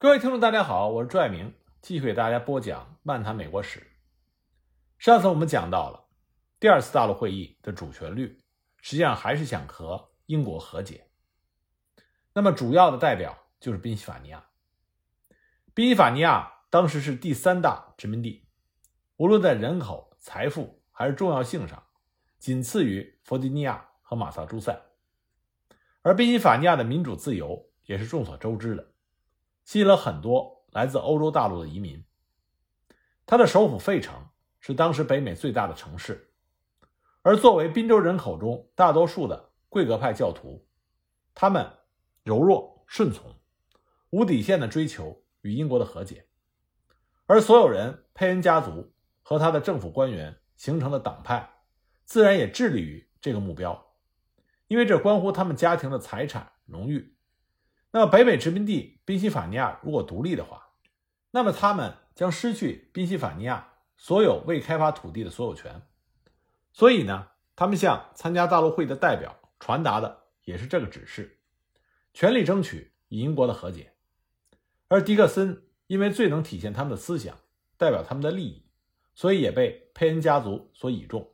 各位听众，大家好，我是朱爱明，继续给大家播讲《漫谈美国史》。上次我们讲到了第二次大陆会议的主旋律，实际上还是想和英国和解。那么主要的代表就是宾夕法尼亚。宾夕法尼亚当时是第三大殖民地，无论在人口、财富还是重要性上，仅次于弗吉尼亚和马萨诸塞。而宾夕法尼亚的民主自由也是众所周知的。吸引了很多来自欧洲大陆的移民。它的首府费城是当时北美最大的城市，而作为宾州人口中大多数的贵格派教徒，他们柔弱顺从，无底线的追求与英国的和解。而所有人佩恩家族和他的政府官员形成的党派，自然也致力于这个目标，因为这关乎他们家庭的财产荣誉。那么，北美殖民地宾夕法尼亚如果独立的话，那么他们将失去宾夕法尼亚所有未开发土地的所有权。所以呢，他们向参加大陆会议的代表传达的也是这个指示：全力争取与英国的和解。而迪克森因为最能体现他们的思想，代表他们的利益，所以也被佩恩家族所倚重。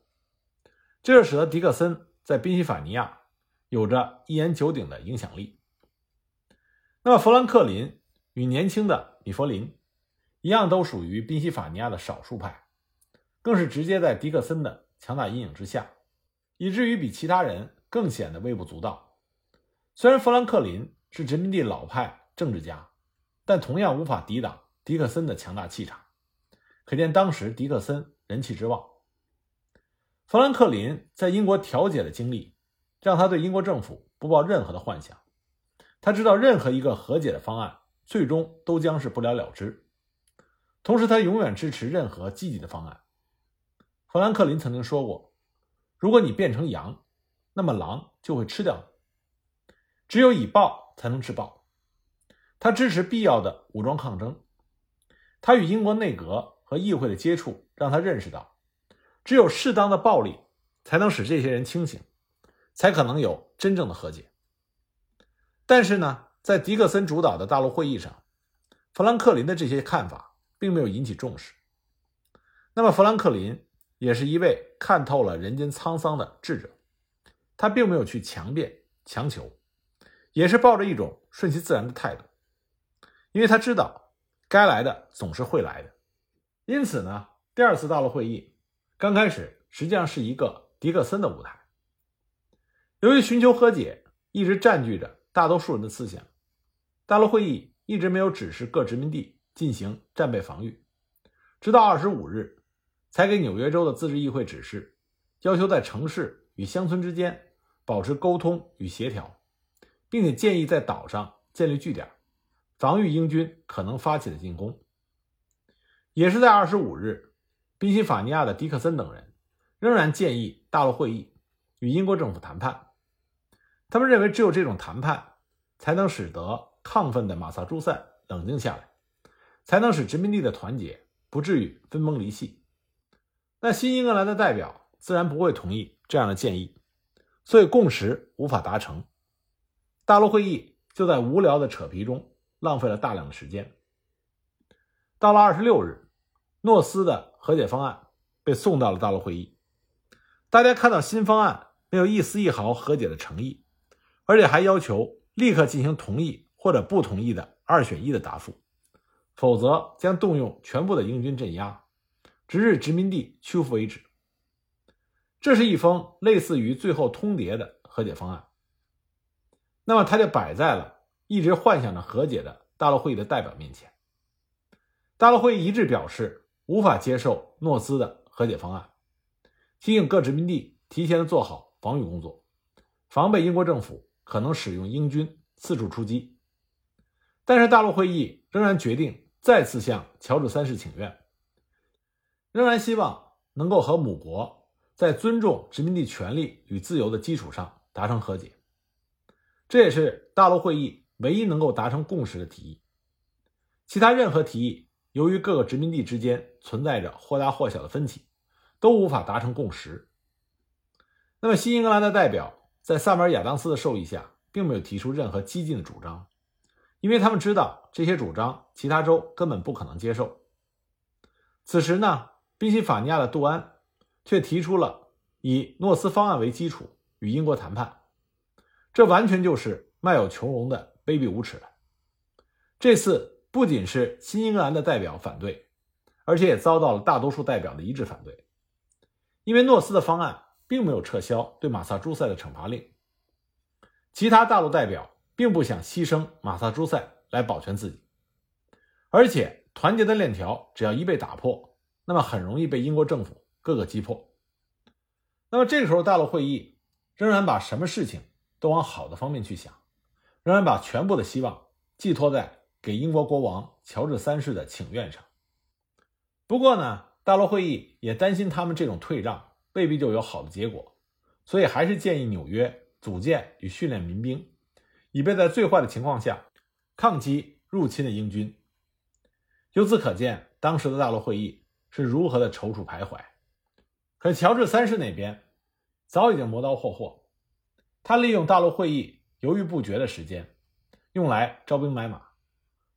这就使得迪克森在宾夕法尼亚有着一言九鼎的影响力。那么，富兰克林与年轻的米弗林一样，都属于宾夕法尼亚的少数派，更是直接在迪克森的强大阴影之下，以至于比其他人更显得微不足道。虽然富兰克林是殖民地老派政治家，但同样无法抵挡迪克森的强大气场，可见当时迪克森人气之旺。富兰克林在英国调解的经历，让他对英国政府不抱任何的幻想。他知道任何一个和解的方案最终都将是不了了之，同时他永远支持任何积极的方案。富兰克林曾经说过：“如果你变成羊，那么狼就会吃掉你。只有以暴才能制暴。”他支持必要的武装抗争。他与英国内阁和议会的接触让他认识到，只有适当的暴力才能使这些人清醒，才可能有真正的和解。但是呢，在迪克森主导的大陆会议上，富兰克林的这些看法并没有引起重视。那么，富兰克林也是一位看透了人间沧桑的智者，他并没有去强辩强求，也是抱着一种顺其自然的态度，因为他知道该来的总是会来的。因此呢，第二次大陆会议刚开始实际上是一个迪克森的舞台。由于寻求和解一直占据着。大多数人的思想，大陆会议一直没有指示各殖民地进行战备防御，直到二十五日，才给纽约州的自治议会指示，要求在城市与乡村之间保持沟通与协调，并且建议在岛上建立据点，防御英军可能发起的进攻。也是在二十五日，宾夕法尼亚的迪克森等人仍然建议大陆会议与英国政府谈判。他们认为，只有这种谈判，才能使得亢奋的马萨诸塞冷静下来，才能使殖民地的团结不至于分崩离析。那新英格兰的代表自然不会同意这样的建议，所以共识无法达成。大陆会议就在无聊的扯皮中浪费了大量的时间。到了二十六日，诺斯的和解方案被送到了大陆会议。大家看到新方案没有一丝一毫和解的诚意。而且还要求立刻进行同意或者不同意的二选一的答复，否则将动用全部的英军镇压，直至殖民地屈服为止。这是一封类似于最后通牒的和解方案。那么，他就摆在了一直幻想着和解的大陆会议的代表面前。大陆会议一致表示无法接受诺斯的和解方案，提醒各殖民地提前做好防御工作，防备英国政府。可能使用英军四处出击，但是大陆会议仍然决定再次向乔治三世请愿，仍然希望能够和母国在尊重殖民地权利与自由的基础上达成和解。这也是大陆会议唯一能够达成共识的提议。其他任何提议，由于各个殖民地之间存在着或大或小的分歧，都无法达成共识。那么，新英格兰的代表。在萨马尔亚当斯的授意下，并没有提出任何激进的主张，因为他们知道这些主张其他州根本不可能接受。此时呢，宾夕法尼亚的杜安却提出了以诺斯方案为基础与英国谈判，这完全就是卖友求荣的卑鄙无耻了。这次不仅是新英格兰的代表反对，而且也遭到了大多数代表的一致反对，因为诺斯的方案并没有撤销对马萨诸塞的惩罚令。其他大陆代表并不想牺牲马萨诸塞来保全自己，而且团结的链条只要一被打破，那么很容易被英国政府各个击破。那么这个时候，大陆会议仍然把什么事情都往好的方面去想，仍然把全部的希望寄托在给英国国王乔治三世的请愿上。不过呢，大陆会议也担心他们这种退让未必就有好的结果，所以还是建议纽约。组建与训练民兵，以备在最坏的情况下抗击入侵的英军。由此可见，当时的大陆会议是如何的踌躇徘徊。可乔治三世那边早已经磨刀霍霍，他利用大陆会议犹豫不决的时间，用来招兵买马，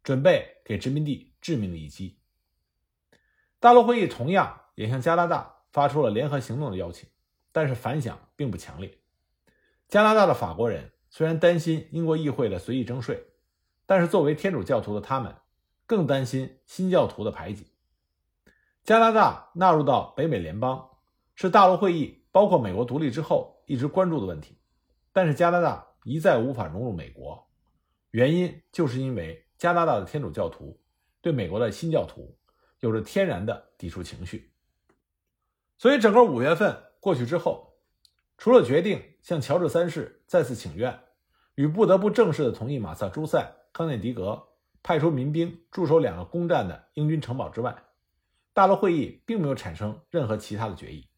准备给殖民地致命的一击。大陆会议同样也向加拿大发出了联合行动的邀请，但是反响并不强烈。加拿大的法国人虽然担心英国议会的随意征税，但是作为天主教徒的他们更担心新教徒的排挤。加拿大纳入到北美联邦是大陆会议包括美国独立之后一直关注的问题，但是加拿大一再无法融入美国，原因就是因为加拿大的天主教徒对美国的新教徒有着天然的抵触情绪。所以整个五月份过去之后。除了决定向乔治三世再次请愿，与不得不正式的同意马萨诸塞、康涅狄格派出民兵驻守两个攻占的英军城堡之外，大陆会议并没有产生任何其他的决议。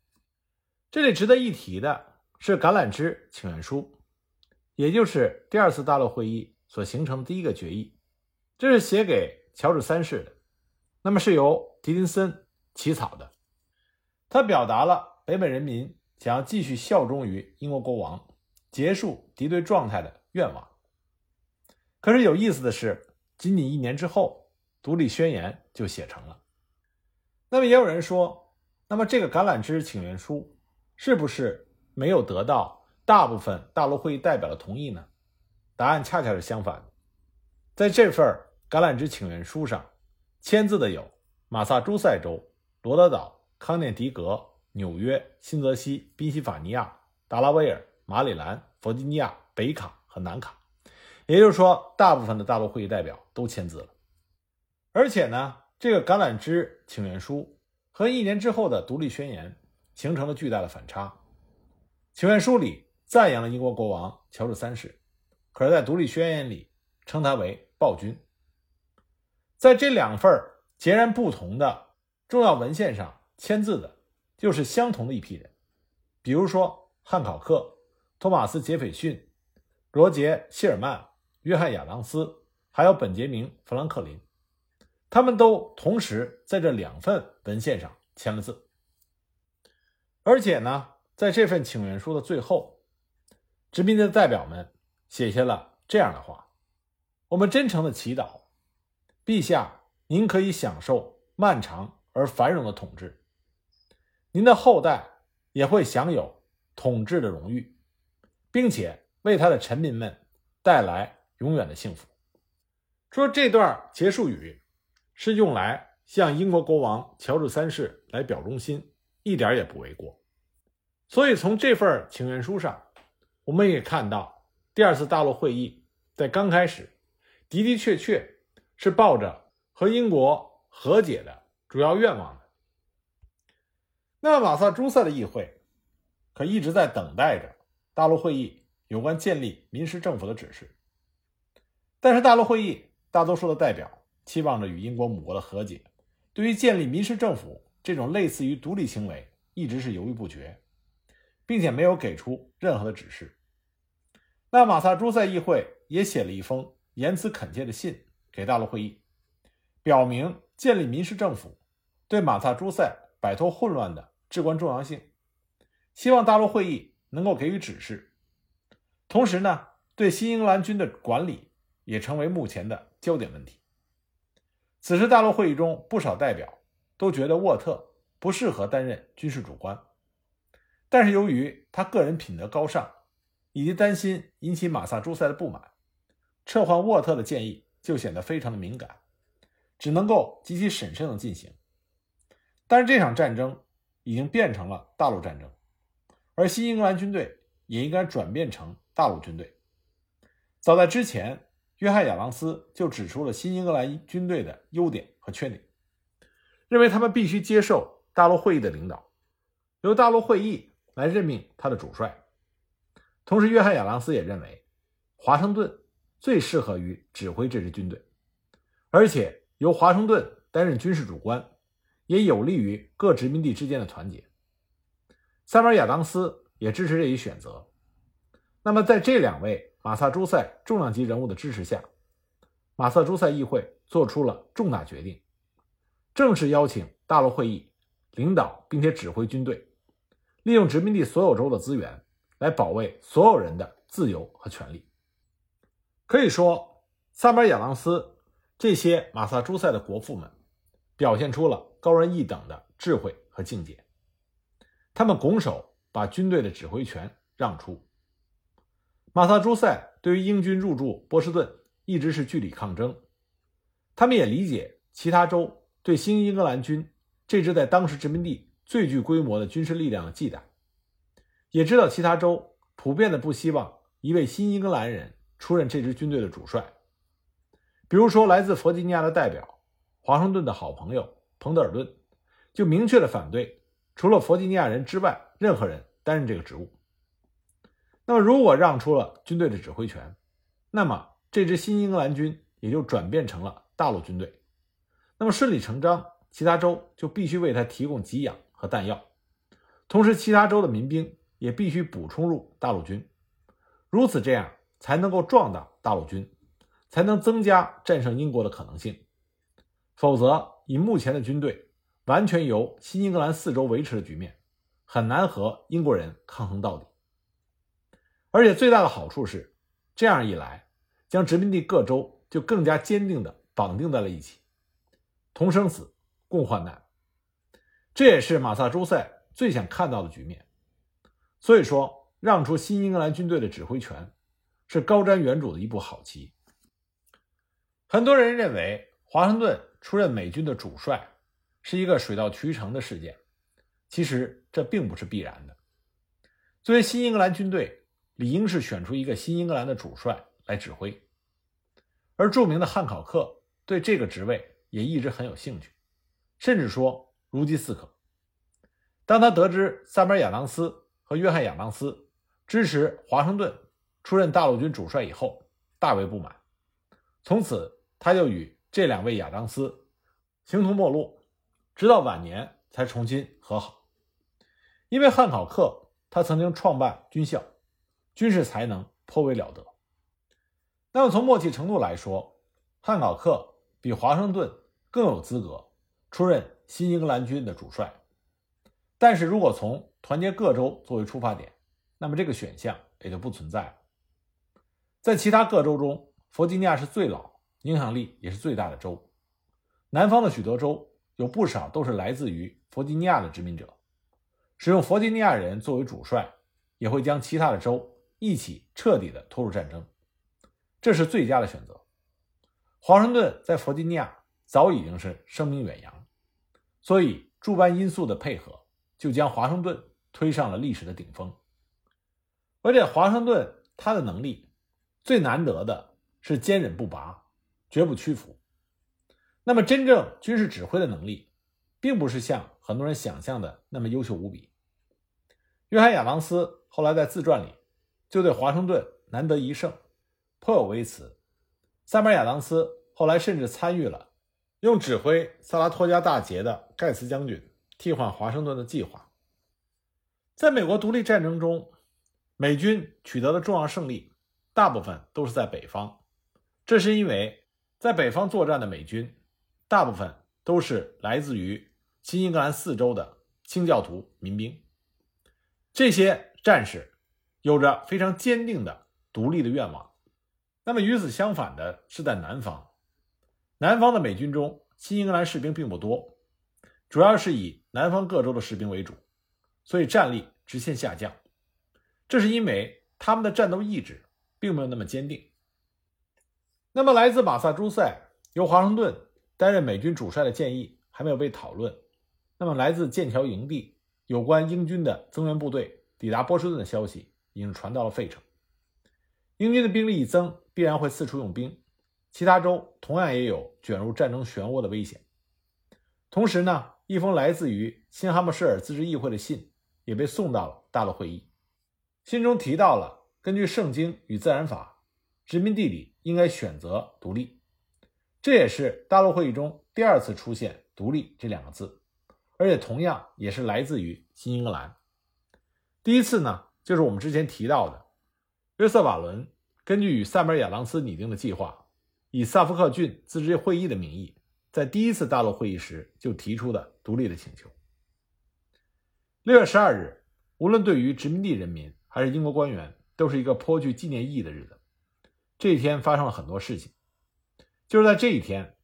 这里值得一提的是橄榄枝请愿书，也就是第二次大陆会议所形成的第一个决议，这是写给乔治三世的，那么是由狄金森起草的，他表达了北美人民。想要继续效忠于英国国王，结束敌对状态的愿望。可是有意思的是，仅仅一年之后，独立宣言就写成了。那么也有人说，那么这个橄榄枝请愿书是不是没有得到大部分大陆会议代表的同意呢？答案恰恰是相反。在这份橄榄枝请愿书上，签字的有马萨诸塞州、罗德岛、康涅狄格。纽约、新泽西、宾夕法尼亚、达拉维尔、马里兰、弗吉尼亚、北卡和南卡，也就是说，大部分的大陆会议代表都签字了。而且呢，这个橄榄枝请愿书和一年之后的独立宣言形成了巨大的反差。请愿书里赞扬了英国国王乔治三世，可是，在独立宣言里称他为暴君。在这两份截然不同的重要文献上签字的。就是相同的一批人，比如说汉考克、托马斯·杰斐逊、罗杰·希尔曼、约翰·亚当斯，还有本杰明·富兰克林，他们都同时在这两份文献上签了字。而且呢，在这份请愿书的最后，殖民地的代表们写下了这样的话：“我们真诚的祈祷，陛下，您可以享受漫长而繁荣的统治。”您的后代也会享有统治的荣誉，并且为他的臣民们带来永远的幸福。说这段结束语是用来向英国国王乔治三世来表忠心，一点也不为过。所以从这份请愿书上，我们也看到，第二次大陆会议在刚开始的的确确是抱着和英国和解的主要愿望。那马萨诸塞的议会可一直在等待着大陆会议有关建立临时政府的指示，但是大陆会议大多数的代表期望着与英国母国的和解，对于建立临时政府这种类似于独立行为一直是犹豫不决，并且没有给出任何的指示。那马萨诸塞议会也写了一封言辞恳切的信给大陆会议，表明建立临时政府对马萨诸塞摆脱混乱的。至关重要性，希望大陆会议能够给予指示，同时呢，对新英格兰军的管理也成为目前的焦点问题。此时大陆会议中，不少代表都觉得沃特不适合担任军事主官，但是由于他个人品德高尚，以及担心引起马萨诸塞的不满，撤换沃特的建议就显得非常的敏感，只能够极其审慎的进行。但是这场战争已经变成了大陆战争，而新英格兰军队也应该转变成大陆军队。早在之前，约翰·亚当斯就指出了新英格兰军队的优点和缺点，认为他们必须接受大陆会议的领导，由大陆会议来任命他的主帅。同时，约翰·亚当斯也认为，华盛顿最适合于指挥这支军队，而且由华盛顿担任军事主官，也有利于各殖民地之间的团结。塞缪尔·亚当斯也支持这一选择。那么，在这两位马萨诸塞重量级人物的支持下，马萨诸塞议会做出了重大决定，正式邀请大陆会议领导并且指挥军队，利用殖民地所有州的资源来保卫所有人的自由和权利。可以说，萨马尔·亚当斯这些马萨诸塞的国父们表现出了高人一等的智慧和境界，他们拱手把军队的指挥权让出。马萨诸塞对于英军入驻波士顿一直是据理抗争，他们也理解其他州对新英格兰军这支在当时殖民地最具规模的军事力量的忌惮，也知道其他州普遍的不希望一位新英格兰人出任这支军队的主帅。比如说，来自弗吉尼亚的代表华盛顿的好朋友彭德尔顿就明确的反对，除了弗吉尼亚人之外，任何人担任这个职务。那么，如果让出了军队的指挥权，那么这支新英格兰军也就转变成了大陆军队。那么顺理成章，其他州就必须为他提供给养和弹药，同时其他州的民兵也必须补充入大陆军。如此这样才能够壮大大陆军，才能增加战胜英国的可能性。否则，以目前的军队完全由新英格兰四州维持的局面，很难和英国人抗衡到底。而且最大的好处是，这样一来，将殖民地各州就更加坚定地绑定在了一起，同生死，共患难。这也是马萨诸塞最想看到的局面。所以说，让出新英格兰军队的指挥权，是高瞻远瞩的一步好棋。很多人认为，华盛顿出任美军的主帅是一个水到渠成的事件，其实这并不是必然的。作为新英格兰军队。理应是选出一个新英格兰的主帅来指挥，而著名的汉考克对这个职位也一直很有兴趣，甚至说如饥似渴。当他得知萨缪尔·亚当斯和约翰·亚当斯支持华盛顿出任大陆军主帅以后，大为不满，从此他就与这两位亚当斯形同陌路，直到晚年才重新和好。因为汉考克他曾经创办军校。军事才能颇为了得。那么从默契程度来说，汉考克比华盛顿更有资格出任新英格兰军的主帅。但是如果从团结各州作为出发点，那么这个选项也就不存在了。在其他各州中，弗吉尼亚是最老、影响力也是最大的州。南方的许多州有不少都是来自于弗吉尼亚的殖民者，使用弗吉尼亚人作为主帅，也会将其他的州。一起彻底的拖入战争，这是最佳的选择。华盛顿在弗吉尼亚早已经是声名远扬，所以诸般因素的配合，就将华盛顿推上了历史的顶峰。而且华盛顿他的能力最难得的是坚忍不拔，绝不屈服。那么真正军事指挥的能力，并不是像很多人想象的那么优秀无比。约翰·亚当斯后来在自传里。就对华盛顿难得一胜颇有微词。塞缪尔·亚当斯后来甚至参与了用指挥萨拉托加大捷的盖茨将军替换华盛顿的计划。在美国独立战争中，美军取得的重要胜利大部分都是在北方，这是因为在北方作战的美军大部分都是来自于新英格兰四州的清教徒民兵，这些战士。有着非常坚定的独立的愿望，那么与此相反的是在南方，南方的美军中，新英格兰士兵并不多，主要是以南方各州的士兵为主，所以战力直线下降。这是因为他们的战斗意志并没有那么坚定。那么，来自马萨诸塞由华盛顿担任美军主帅的建议还没有被讨论。那么，来自剑桥营地有关英军的增援部队抵达波士顿的消息已经传到了费城。英军的兵力一增，必然会四处用兵，其他州同样也有卷入战争漩涡的危险。同时呢，一封来自于新哈姆舍尔自治议会的信也被送到了大陆会议。信中提到了根据圣经与自然法，殖民地里应该选择独立，这也是大陆会议中第二次出现“独立”这两个字，而且同样也是来自于新英格兰。第一次呢，就是我们之前提到的。约瑟瓦伦根据与塞缪尔亚当斯拟定的计划，以萨福克郡自治会议的名义，在第一次大陆会议时就提出的独立的请求。六月十二日，无论对于殖民地人民还是英国官员，都是一个颇具纪念意义的日子。这一天发生了很多事情，就是在这一天，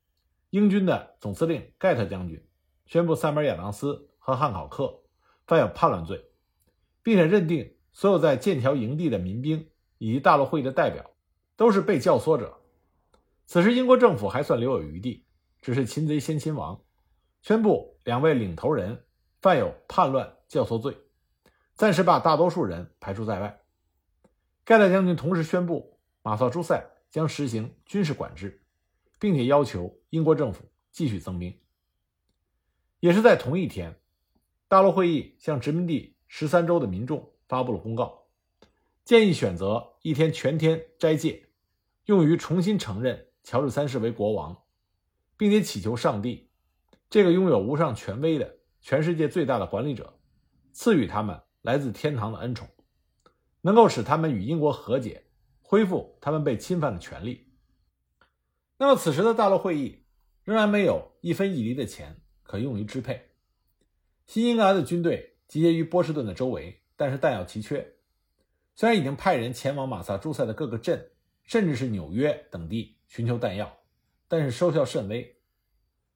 英军的总司令盖特将军宣布塞缪尔亚当斯和汉考克犯有叛乱罪，并且认定所有在剑桥营地的民兵。以及大陆会议的代表都是被教唆者。此时，英国政府还算留有余地，只是擒贼先擒王，宣布两位领头人犯有叛乱教唆罪，暂时把大多数人排除在外。盖特将军同时宣布，马萨诸塞将实行军事管制，并且要求英国政府继续增兵。也是在同一天，大陆会议向殖民地十三州的民众发布了公告。建议选择一天全天斋戒，用于重新承认乔治三世为国王，并且祈求上帝，这个拥有无上权威的全世界最大的管理者，赐予他们来自天堂的恩宠，能够使他们与英国和解，恢复他们被侵犯的权利。那么，此时的大陆会议仍然没有一分一厘的钱可用于支配。新英格兰的军队集结于波士顿的周围，但是弹药奇缺。虽然已经派人前往马萨诸塞的各个镇，甚至是纽约等地寻求弹药，但是收效甚微。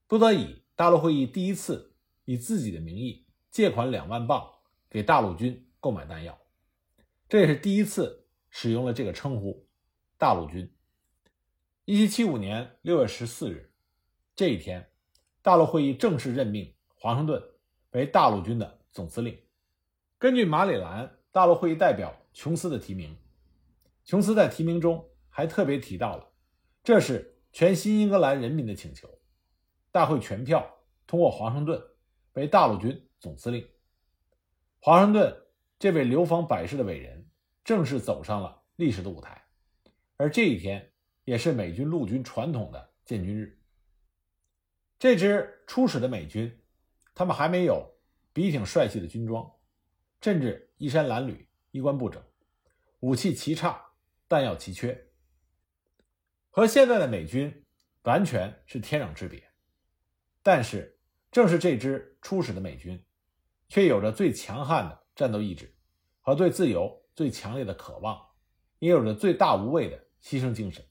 不得已，大陆会议第一次以自己的名义借款两万镑给大陆军购买弹药，这也是第一次使用了这个称呼“大陆军”。一七七五年六月十四日，这一天，大陆会议正式任命华盛顿为大陆军的总司令。根据马里兰大陆会议代表。琼斯的提名，琼斯在提名中还特别提到了，这是全新英格兰人民的请求。大会全票通过华盛顿为大陆军总司令。华盛顿这位流芳百世的伟人正式走上了历史的舞台，而这一天也是美军陆军传统的建军日。这支初始的美军，他们还没有笔挺帅气的军装，甚至衣衫褴褛。衣冠不整，武器奇差，弹药奇缺，和现在的美军完全是天壤之别。但是，正是这支初始的美军，却有着最强悍的战斗意志和对自由最强烈的渴望，也有着最大无畏的牺牲精神。